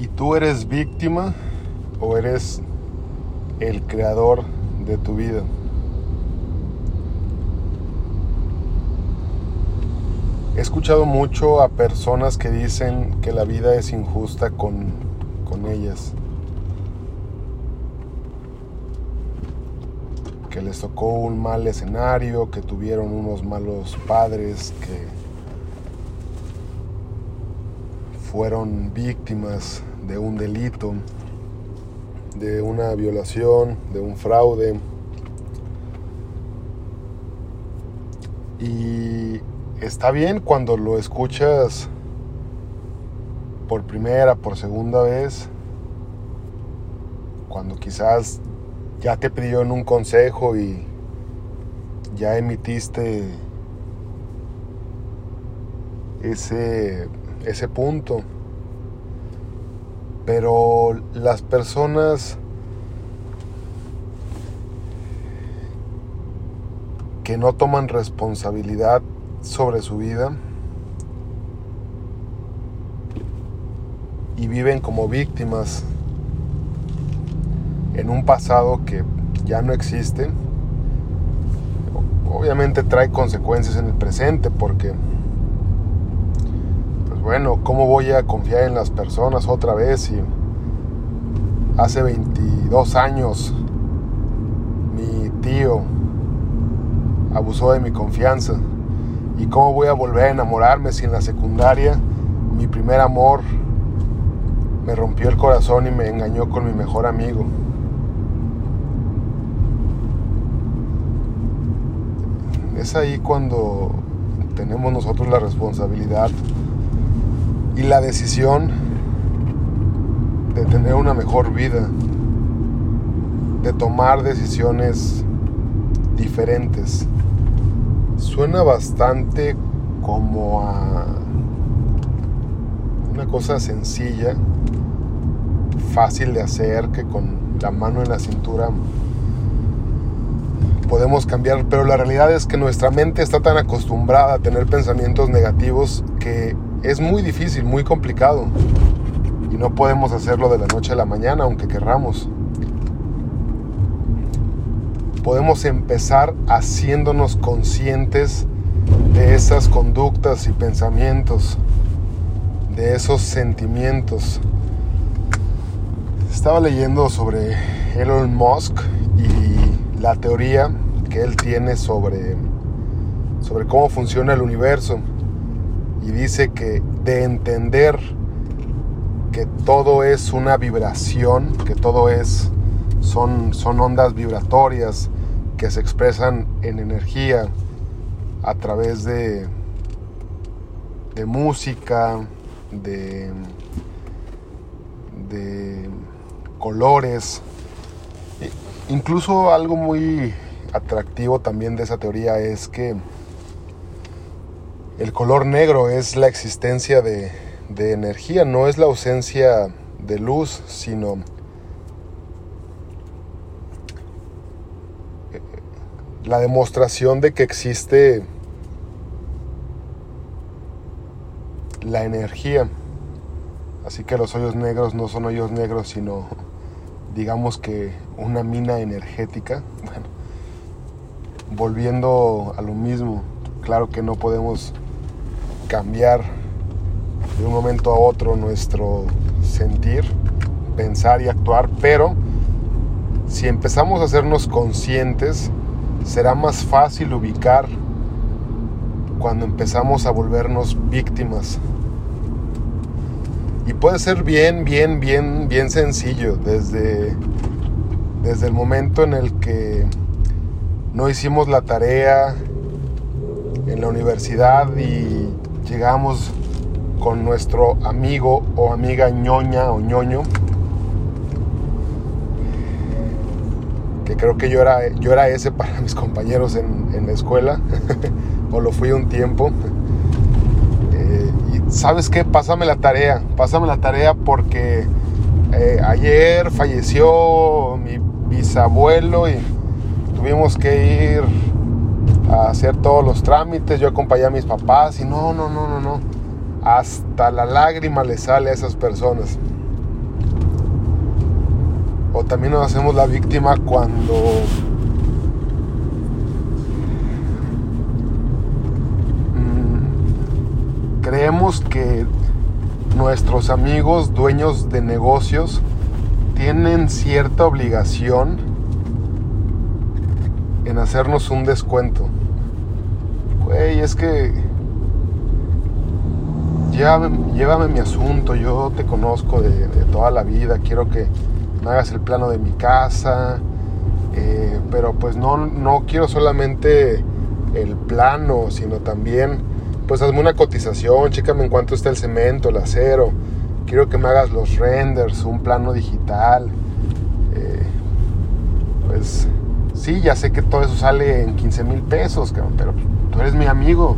¿Y tú eres víctima o eres el creador de tu vida? He escuchado mucho a personas que dicen que la vida es injusta con, con ellas. Que les tocó un mal escenario, que tuvieron unos malos padres, que fueron víctimas de un delito, de una violación, de un fraude. Y está bien cuando lo escuchas por primera, por segunda vez, cuando quizás ya te pidieron un consejo y ya emitiste ese, ese punto. Pero las personas que no toman responsabilidad sobre su vida y viven como víctimas en un pasado que ya no existe, obviamente trae consecuencias en el presente porque, bueno, ¿cómo voy a confiar en las personas otra vez si hace 22 años mi tío abusó de mi confianza? ¿Y cómo voy a volver a enamorarme si en la secundaria mi primer amor me rompió el corazón y me engañó con mi mejor amigo? Es ahí cuando tenemos nosotros la responsabilidad la decisión de tener una mejor vida, de tomar decisiones diferentes. Suena bastante como a una cosa sencilla, fácil de hacer, que con la mano en la cintura podemos cambiar, pero la realidad es que nuestra mente está tan acostumbrada a tener pensamientos negativos que es muy difícil, muy complicado. Y no podemos hacerlo de la noche a la mañana, aunque querramos podemos empezar haciéndonos conscientes de esas conductas y pensamientos, de esos sentimientos. Estaba leyendo sobre Elon Musk y la teoría que él tiene sobre, sobre cómo funciona el universo. Y dice que de entender que todo es una vibración, que todo es son, son ondas vibratorias que se expresan en energía a través de, de música, de, de colores. Incluso algo muy atractivo también de esa teoría es que el color negro es la existencia de, de energía, no es la ausencia de luz, sino la demostración de que existe la energía. Así que los hoyos negros no son hoyos negros, sino digamos que una mina energética. Volviendo a lo mismo, claro que no podemos cambiar de un momento a otro nuestro sentir, pensar y actuar, pero si empezamos a hacernos conscientes será más fácil ubicar cuando empezamos a volvernos víctimas. Y puede ser bien, bien, bien, bien sencillo desde, desde el momento en el que no hicimos la tarea en la universidad y llegamos con nuestro amigo o amiga ñoña o ñoño creo que yo era, yo era ese para mis compañeros en, la escuela, o lo fui un tiempo. Eh, y sabes qué, pásame la tarea, pásame la tarea porque eh, ayer falleció mi bisabuelo y tuvimos que ir hacer todos los trámites, yo acompañé a mis papás y no, no, no, no, no, hasta la lágrima le sale a esas personas. O también nos hacemos la víctima cuando mm, creemos que nuestros amigos dueños de negocios tienen cierta obligación en hacernos un descuento. Güey, es que llévame, mi asunto, yo te conozco de, toda la vida, quiero que me hagas el plano de mi casa, eh, pero pues no, no quiero solamente el plano, sino también, pues hazme una cotización, chécame en cuánto está el cemento, el acero, quiero que me hagas los renders, un plano digital, eh, pues sí, ya sé que todo eso sale en 15 mil pesos, pero tú eres mi amigo,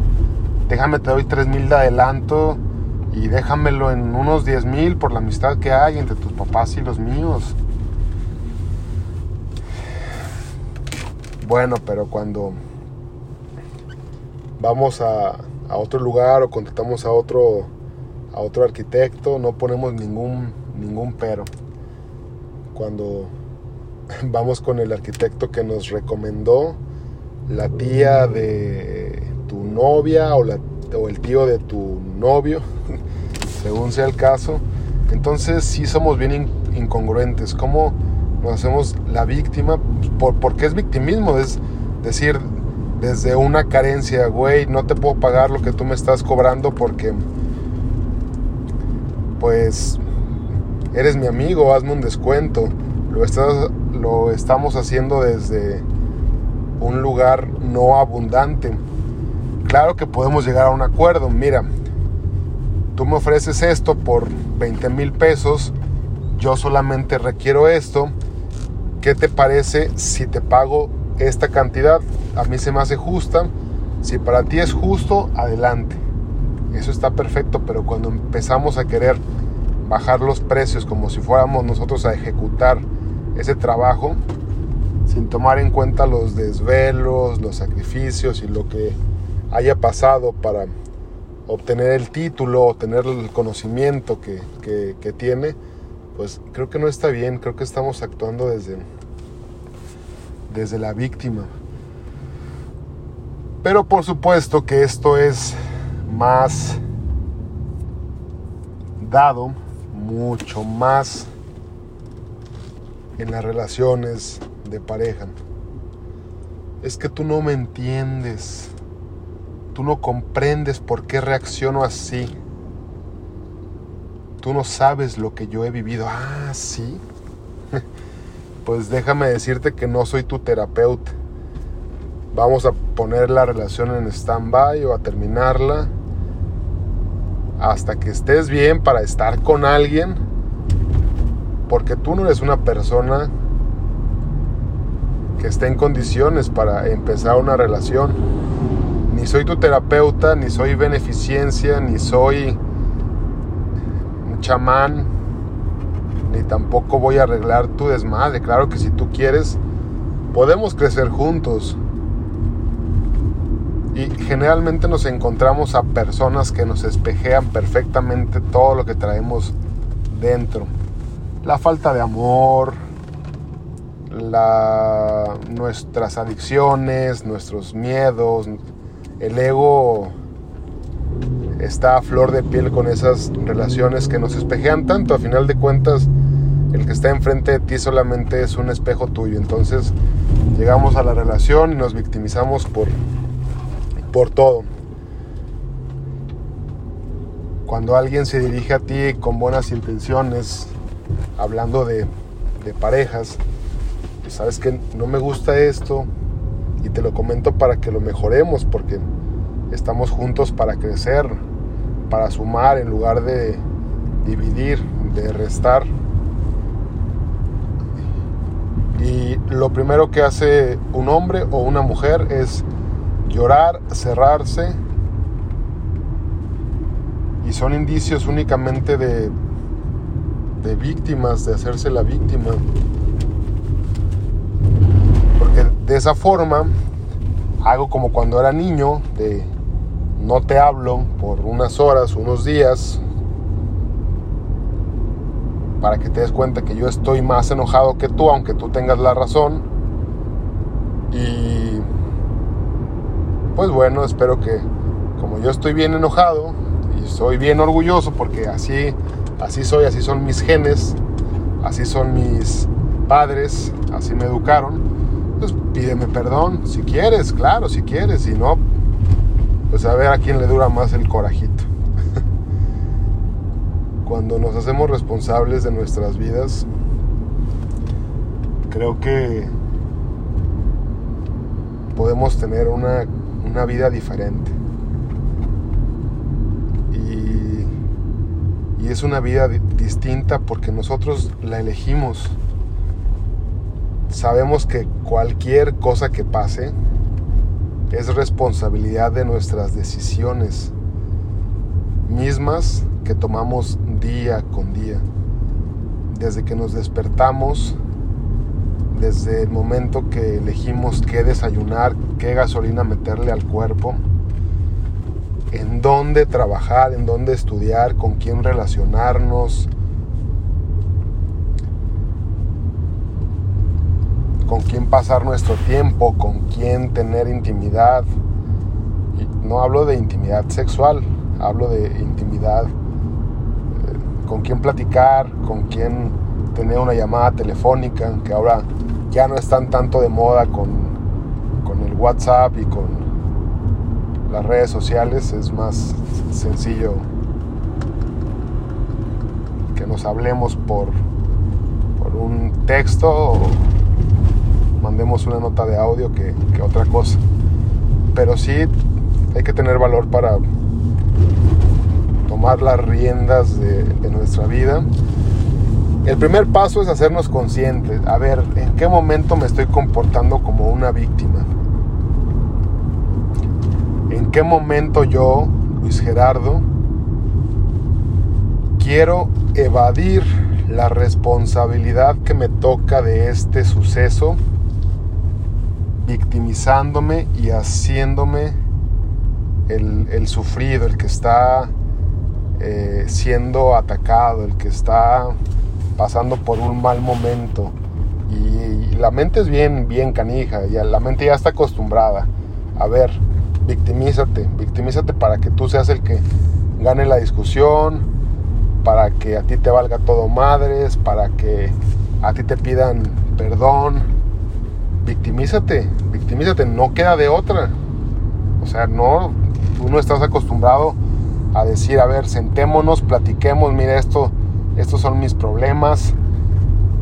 déjame, te doy 3 mil de adelanto y déjamelo en unos 10 mil por la amistad que hay entre tus papás y los míos. Bueno, pero cuando vamos a, a otro lugar o contratamos a otro, a otro arquitecto, no ponemos ningún, ningún pero. Cuando vamos con el arquitecto que nos recomendó, la tía de tu novia o, la, o el tío de tu novio, según sea el caso. Entonces sí somos bien incongruentes. ¿Cómo nos hacemos la víctima? Por, porque es victimismo, es decir, desde una carencia, güey, no te puedo pagar lo que tú me estás cobrando porque, pues, eres mi amigo, hazme un descuento. Lo, estás, lo estamos haciendo desde un lugar no abundante. Claro que podemos llegar a un acuerdo. Mira, tú me ofreces esto por 20 mil pesos, yo solamente requiero esto, ¿qué te parece si te pago esta cantidad? A mí se me hace justa, si para ti es justo, adelante. Eso está perfecto, pero cuando empezamos a querer bajar los precios como si fuéramos nosotros a ejecutar ese trabajo, sin tomar en cuenta los desvelos, los sacrificios y lo que haya pasado para obtener el título, obtener el conocimiento que, tiene, pues creo que no está bien, creo que estamos actuando desde, desde la víctima. Pero por supuesto que esto es más dado, mucho más en las relaciones de pareja. Es que tú no me entiendes. Tú no comprendes por qué reacciono así. Tú no sabes lo que yo he vivido. Ah, sí. pues déjame decirte que no soy tu terapeuta. Vamos a poner la relación en stand-by o a terminarla hasta que estés bien para estar con alguien. Porque tú no eres una persona que esté en condiciones para empezar una relación ni soy tu terapeuta, ni soy beneficencia, ni soy un chamán, ni tampoco voy a arreglar tu desmadre. Claro que si tú quieres, podemos crecer juntos. Y generalmente nos encontramos a personas que nos espejean perfectamente todo lo que traemos dentro. La falta de amor, nuestras adicciones, nuestros miedos, el ego está a flor de piel con esas relaciones que nos espejean tanto. A final de cuentas, el que está enfrente de ti solamente es un espejo tuyo. Entonces llegamos a la relación y nos victimizamos por, por todo. Cuando alguien se dirige a ti con buenas intenciones, hablando de, de parejas, pues, sabes que no me gusta esto, y te lo comento para que lo mejoremos porque estamos juntos para crecer, para sumar en lugar de dividir, de restar. Y lo primero que hace un hombre o una mujer es llorar, cerrarse. Y son indicios únicamente de, de víctimas, de hacerse la víctima. De esa forma, hago como cuando era niño, de no te hablo por unas horas, unos días, para que te des cuenta que yo estoy más enojado que tú, aunque tú tengas la razón. Y pues bueno, espero que como yo estoy bien enojado y soy bien orgulloso porque así así soy, así son mis genes, así son mis padres, así me educaron, pues pídeme perdón si quieres, claro, si quieres, si no pues a ver a quién le dura más el corajito. Cuando nos hacemos responsables de nuestras vidas, creo que podemos tener una, una vida diferente. Y, es una vida distinta porque nosotros la elegimos. Sabemos que cualquier cosa que pase, es responsabilidad de nuestras decisiones mismas que tomamos día con día. Desde que nos despertamos, desde el momento que elegimos qué desayunar, qué gasolina meterle al cuerpo, en dónde trabajar, en dónde estudiar, con quién relacionarnos, con quién pasar nuestro tiempo, con quién tener intimidad. no hablo de intimidad sexual, hablo de intimidad eh, con quién platicar, con quién tener una llamada telefónica, que ahora ya no están tanto de moda con, con el WhatsApp y con las redes sociales, es más sencillo que nos hablemos por, por un texto o mandemos una nota de audio que, otra cosa. Pero sí hay que tener valor para tomar las riendas de nuestra vida. El primer paso es hacernos conscientes, a ver, ¿en qué momento me estoy comportando como una víctima? ¿En qué momento yo, Luis Gerardo, quiero evadir la responsabilidad que me toca de este suceso victimizándome y haciéndome el, sufrido, el que está eh, siendo atacado, el que está pasando por un mal momento. Y, la mente es bien, bien canija, y la mente ya está acostumbrada. A ver, victimízate, victimízate para que tú seas el que gane la discusión, para que a ti te valga todo madres, para que a ti te pidan perdón, victimízate, victimízate, no queda de otra. O sea, no, tú no estás acostumbrado a decir, a ver, sentémonos, platiquemos, mira esto, estos son mis problemas,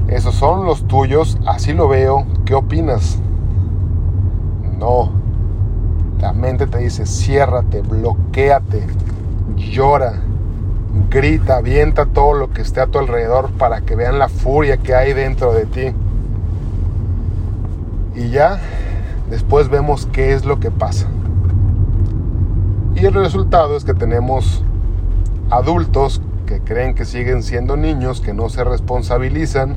esos son los tuyos, así lo veo, ¿qué opinas? No, la mente te dice, ciérrate, bloqueate, llora, grita, avienta todo lo que esté a tu alrededor para que vean la furia que hay dentro de ti y ya después vemos qué es lo que pasa. Y el resultado es que tenemos adultos que creen que siguen siendo niños, que no se responsabilizan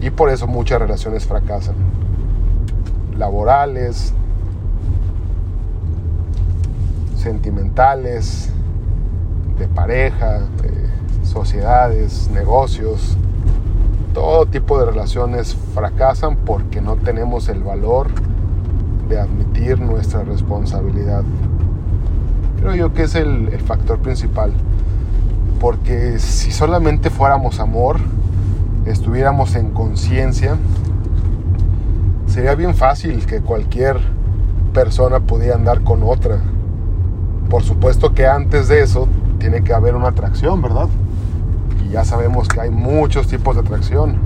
y por eso muchas relaciones fracasan. Laborales, sentimentales, de pareja, de sociedades, negocios, todo tipo de relaciones fracasan porque no tenemos el valor de admitir nuestra responsabilidad. Creo yo que es el, factor principal. Porque si solamente fuéramos amor, estuviéramos en conciencia, sería bien fácil que cualquier persona pudiera andar con otra. Por supuesto que antes de eso tiene que haber una atracción, ¿verdad? y ya sabemos que hay muchos tipos de atracción.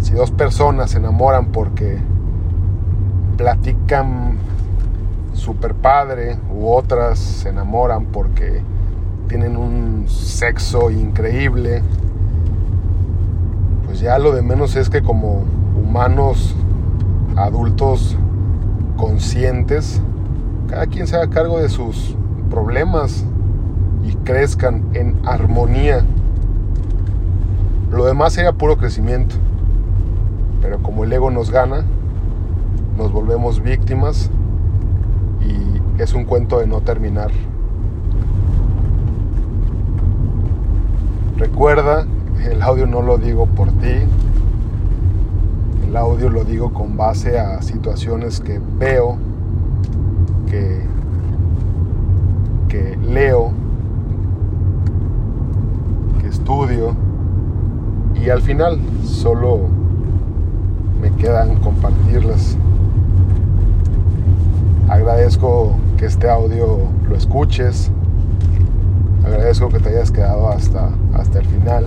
Si, dos personas se enamoran porque platican super padre u otras se enamoran porque tienen un sexo increíble, pues ya lo de menos es que como humanos adultos conscientes, cada quien se haga cargo de sus problemas y crezcan en armonía. Lo demás sería puro crecimiento. Pero como el ego nos gana, nos volvemos víctimas y es un cuento de no terminar. Recuerda, el audio no lo digo por ti, el audio lo digo con base a situaciones que veo, que, que leo, que estudio y al final solo me quedan compartirlas. Agradezco que este audio lo escuches. Agradezco que te hayas quedado hasta, hasta el final.